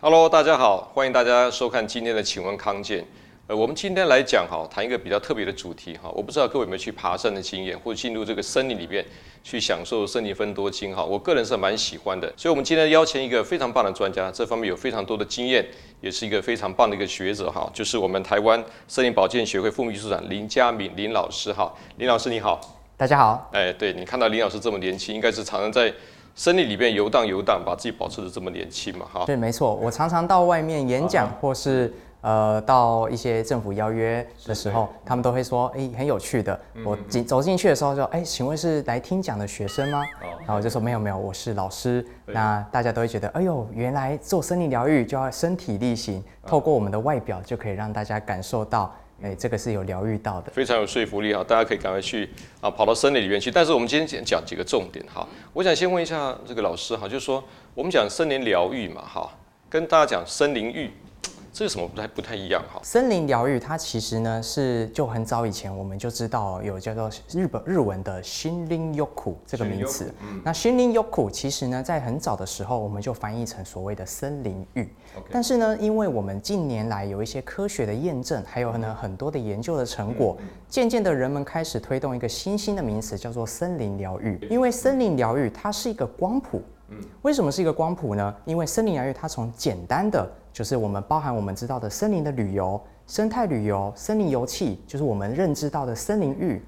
Hello，大家好，欢迎大家收看今天的请问康健。呃，我们今天来讲哈，谈一个比较特别的主题哈。我不知道各位有没有去爬山的经验，或者进入这个森林里面去享受森林分多精哈。我个人是蛮喜欢的，所以我们今天邀请一个非常棒的专家，这方面有非常多的经验，也是一个非常棒的一个学者哈，就是我们台湾森林保健协会副秘书长林佳敏林老师哈。林老师你好，大家好。哎，对，你看到林老师这么年轻，应该是常常在。森林里面游荡游荡，把自己保持得这么年轻嘛？哈，对，没错。我常常到外面演讲，或是呃到一些政府邀约的时候，他们都会说，哎，很有趣的。我进走进去的时候就，哎，请问是来听讲的学生吗？然后我就说没有没有，我是老师。那大家都会觉得，哎呦，原来做森林疗愈就要身体力行，透过我们的外表就可以让大家感受到。哎，这个是有疗愈到的，非常有说服力哈，大家可以赶快去啊，跑到森林里面去。但是我们今天讲几个重点哈，我想先问一下这个老师哈，就是说我们讲森林疗愈嘛哈，跟大家讲森林浴。这个什么不太不太一样哈？森林疗愈它其实呢是就很早以前我们就知道有叫做日本日文的心灵浴这个名词。嗯、那心灵浴其实呢在很早的时候我们就翻译成所谓的森林浴。但是呢，因为我们近年来有一些科学的验证，还有呢很多的研究的成果，渐渐的人们开始推动一个新兴的名词叫做森林疗愈。因为森林疗愈它是一个光谱。为什么是一个光谱呢？因为森林疗愈它从简单的。就是我们包含我们知道的森林的旅游、生态旅游、森林游憩，就是我们认知到的森林浴，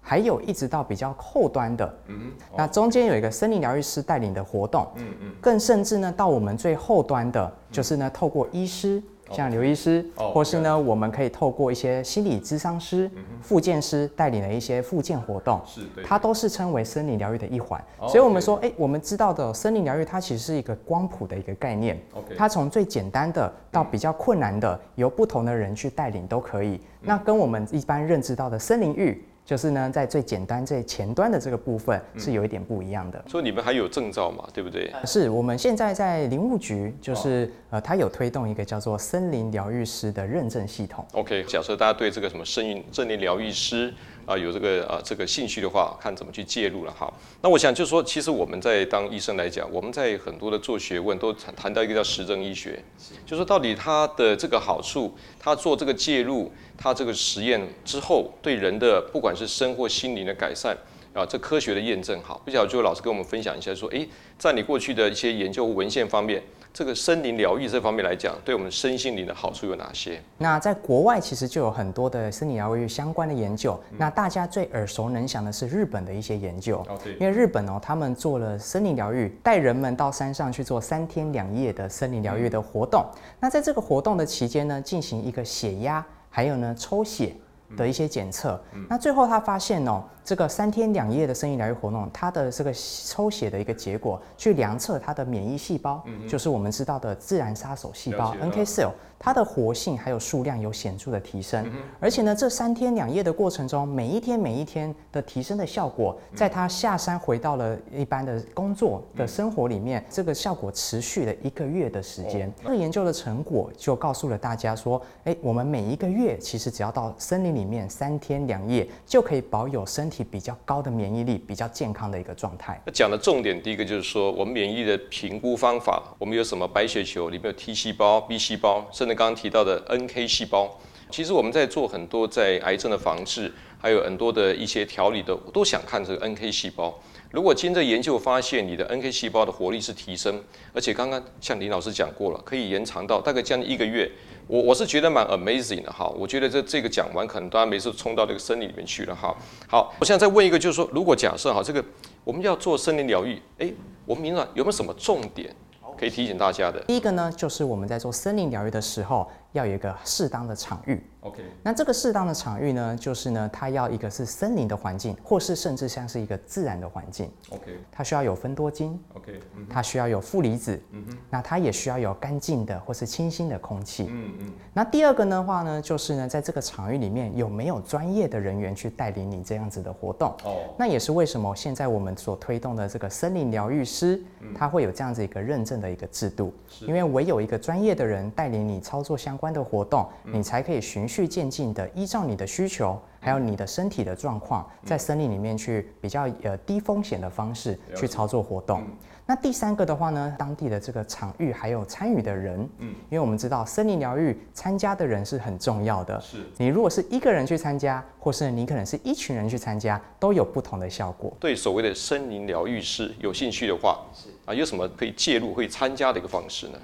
还有一直到比较后端的，嗯，那中间有一个森林疗愈师带领的活动，嗯嗯，更甚至呢，到我们最后端的，就是呢，透过医师。像刘医师，或是呢，我们可以透过一些心理咨商师、复健师带领的一些复健活动，是，它都是称为森林疗愈的一环。所以，我们说，哎，我们知道的森林疗愈，它其实是一个光谱的一个概念。它从最简单的到比较困难的，由不同的人去带领都可以。那跟我们一般认知到的森林浴。就是呢，在最简单、最前端的这个部分是有一点不一样的。所以你们还有证照嘛？对不对？是，我们现在在林务局，就是呃，它有推动一个叫做森林疗愈师的认证系统。OK，假设大家对这个什么森林森林疗愈师。啊，有这个啊这个兴趣的话，看怎么去介入了哈。那我想就是说，其实我们在当医生来讲，我们在很多的做学问都谈谈到一个叫实证医学，就是说到底它的这个好处，它做这个介入，它这个实验之后对人的不管是生或心灵的改善啊，这科学的验证好。不晓得就老师跟我们分享一下，说，诶，在你过去的一些研究文献方面。这个森林疗愈这方面来讲，对我们身心灵的好处有哪些？那在国外其实就有很多的森林疗愈相关的研究。嗯、那大家最耳熟能详的是日本的一些研究。哦、因为日本哦，他们做了森林疗愈，带人们到山上去做三天两夜的森林疗愈的活动。嗯、那在这个活动的期间呢，进行一个血压，还有呢抽血的一些检测。嗯、那最后他发现哦。这个三天两夜的森林疗愈活动，它的这个抽血的一个结果，去量测它的免疫细胞，嗯、就是我们知道的自然杀手细胞 NK cell，它的活性还有数量有显著的提升。嗯、而且呢，这三天两夜的过程中，每一天每一天的提升的效果，在他下山回到了一般的工作的生活里面，嗯、这个效果持续了一个月的时间。这个、哦、研究的成果就告诉了大家说，哎，我们每一个月其实只要到森林里面三天两夜，就可以保有身体。比较高的免疫力，比较健康的一个状态。那讲的重点，第一个就是说，我们免疫的评估方法，我们有什么白血球，里面有 T 细胞、B 细胞，甚至刚刚提到的 NK 细胞。其实我们在做很多在癌症的防治，还有很多的一些调理的，我都想看这个 NK 细胞。如果经过研究发现，你的 NK 细胞的活力是提升，而且刚刚像林老师讲过了，可以延长到大概将近一个月。我我是觉得蛮 amazing 的哈，我觉得这这个讲完，可能大家没事冲到这个森林里面去了哈。好，我现在再问一个，就是说，如果假设哈，这个我们要做森林疗愈，哎，我们明白有没有什么重点可以提醒大家的？第一个呢，就是我们在做森林疗愈的时候，要有一个适当的场域。OK，那这个适当的场域呢，就是呢，它要一个是森林的环境，或是甚至像是一个自然的环境。OK，它需要有分多精。OK，它需要有负离子。嗯哼，那它也需要有干净的或是清新的空气。嗯嗯。那第二个的话呢，就是呢，在这个场域里面有没有专业的人员去带领你这样子的活动？哦，那也是为什么现在我们所推动的这个森林疗愈师，嗯、它会有这样子一个认证的一个制度。是因为唯有一个专业的人带领你操作相相关的活动，你才可以循序渐进的依照你的需求，还有你的身体的状况，在森林里面去比较呃低风险的方式去操作活动。那第三个的话呢，当地的这个场域还有参与的人，嗯，因为我们知道森林疗愈参加的人是很重要的。是，你如果是一个人去参加，或是你可能是一群人去参加，都有不同的效果。对所谓的森林疗愈师有兴趣的话，是啊，有什么可以介入、会参加的一个方式呢？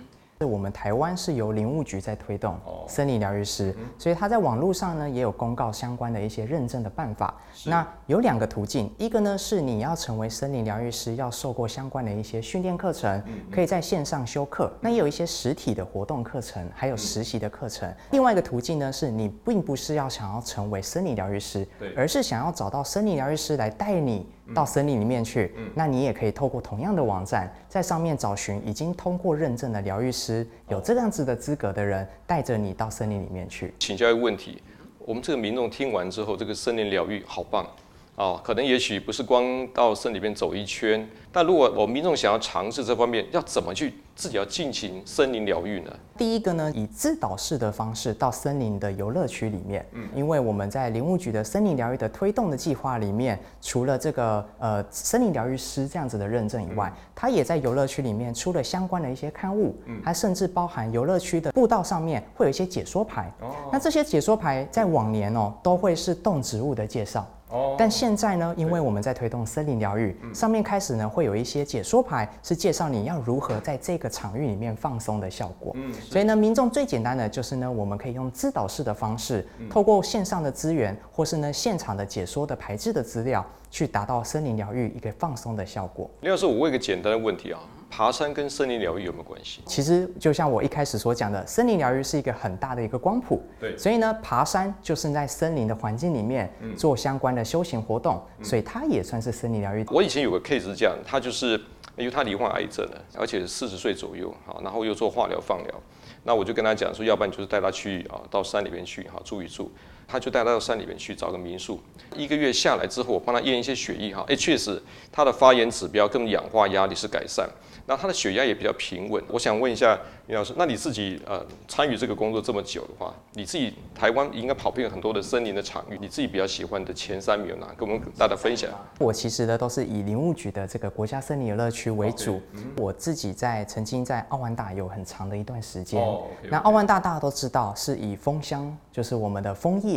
我们台湾是由林务局在推动森林疗愈师，所以他在网络上呢也有公告相关的一些认证的办法。那有两个途径，一个呢是你要成为森林疗愈师，要受过相关的一些训练课程，可以在线上修课。那也有一些实体的活动课程，还有实习的课程。另外一个途径呢是你并不是要想要成为森林疗愈师，而是想要找到森林疗愈师来带你。到森林里面去，嗯，那你也可以透过同样的网站，在上面找寻已经通过认证的疗愈师，有这样子的资格的人，带着你到森林里面去。请教一个问题，我们这个民众听完之后，这个森林疗愈好棒。哦，可能也许不是光到森林里面走一圈，但如果我民众想要尝试这方面，要怎么去自己要进行森林疗愈呢？第一个呢，以自导式的方式到森林的游乐区里面，嗯，因为我们在林务局的森林疗愈的推动的计划里面，除了这个呃森林疗愈师这样子的认证以外，嗯，它也在游乐区里面出了相关的一些刊物，嗯，还甚至包含游乐区的步道上面会有一些解说牌，哦，那这些解说牌在往年哦都会是动植物的介绍。但现在呢，因为我们在推动森林疗愈，上面开始呢会有一些解说牌，是介绍你要如何在这个场域里面放松的效果。嗯，所以呢，民众最简单的就是呢，我们可以用自导式的方式，透过线上的资源，或是呢现场的解说的牌制的资料，去达到森林疗愈一个放松的效果。林老师，我问一个简单的问题啊。爬山跟森林疗愈有没有关系？其实就像我一开始所讲的，森林疗愈是一个很大的一个光谱。对，所以呢，爬山就是在森林的环境里面做相关的休闲活动，嗯，所以它也算是森林疗愈。我以前有个 case 是这样，他就是因为他罹患癌症了，而且是四十岁左右，好，然后又做化疗、放疗，那我就跟他讲说，要不然就是带他去啊，到山里面去哈住一住。他就带他到山里面去找个民宿，一个月下来之后，我帮他验一些血液哈，哎，确实他的发炎指标跟氧化压力是改善。那他的血压也比较平稳。我想问一下林老师，那你自己呃参与这个工作这么久的话，你自己台湾应该跑遍很多的森林的场域，你自己比较喜欢的前三名有哪？跟我们大家分享。我其实呢都是以林务局的这个国家森林游乐区为主。Okay. 我自己在曾经在奥万大有很长的一段时间。Oh, okay, okay. 那奥万大大家都知道是以枫香，就是我们的枫叶，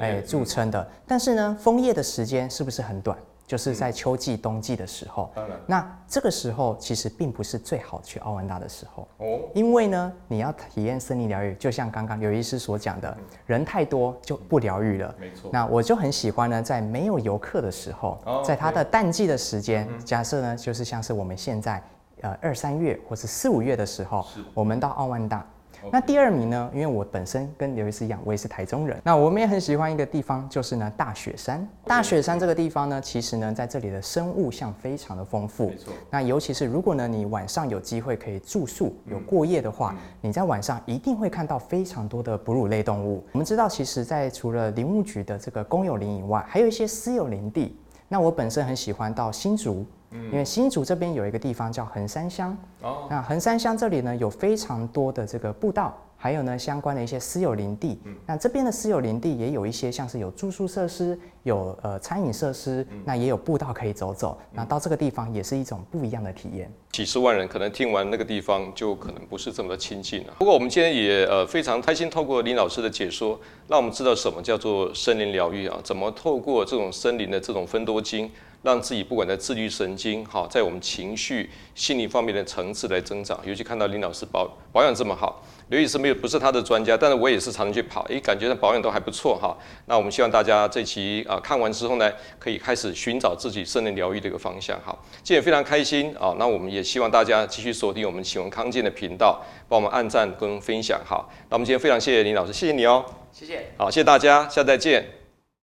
哎著称的。但是呢，枫叶的时间是不是很短？就是在秋季、冬季的时候，当然，那这个时候其实并不是最好去奥万大的时候。哦，因为呢，你要体验森林疗愈，就像刚刚刘医师所讲的，人太多就不疗愈了。没错，那我就很喜欢呢，在没有游客的时候，在它的淡季的时间，假设呢，就是像是我们现在呃二三月或是四五月的时候，我们到奥万大。那第二名呢？因为我本身跟刘医师一样，我也是台中人。那我们也很喜欢一个地方，就是呢大雪山。大雪山这个地方呢，其实呢在这里的生物相非常的丰富。没错。那尤其是如果呢你晚上有机会可以住宿有过夜的话，你在晚上一定会看到非常多的哺乳类动物。我们知道，其实，在除了林务局的这个公有林以外，还有一些私有林地。那我本身很喜欢到新竹。因为新竹这边有一个地方叫横山乡，哦，那横山乡这里呢有非常多的这个步道，还有呢相关的一些私有林地。嗯，那这边的私有林地也有一些像是有住宿设施，有呃餐饮设施，那也有步道可以走走。那到这个地方也是一种不一样的体验。几十万人可能听完那个地方就可能不是这么的亲近了。不过我们今天也呃非常开心，透过林老师的解说，让我们知道什么叫做森林疗愈啊，怎么透过这种森林的这种分多精。让自己不管在自律神经哈，在我们情绪、心理方面的层次来增长。尤其看到林老师保保养这么好，刘医师没有不是他的专家，但是我也是常常去跑，诶，感觉保养都还不错哈。那我们希望大家这期啊看完之后呢，可以开始寻找自己森林疗愈的一个方向。哈，今天非常开心啊。那我们也希望大家继续锁定我们启文康健的频道，帮我们按赞跟分享。哈，那我们今天非常谢谢林老师，谢谢你哦。谢谢。好，谢谢大家，下次再见。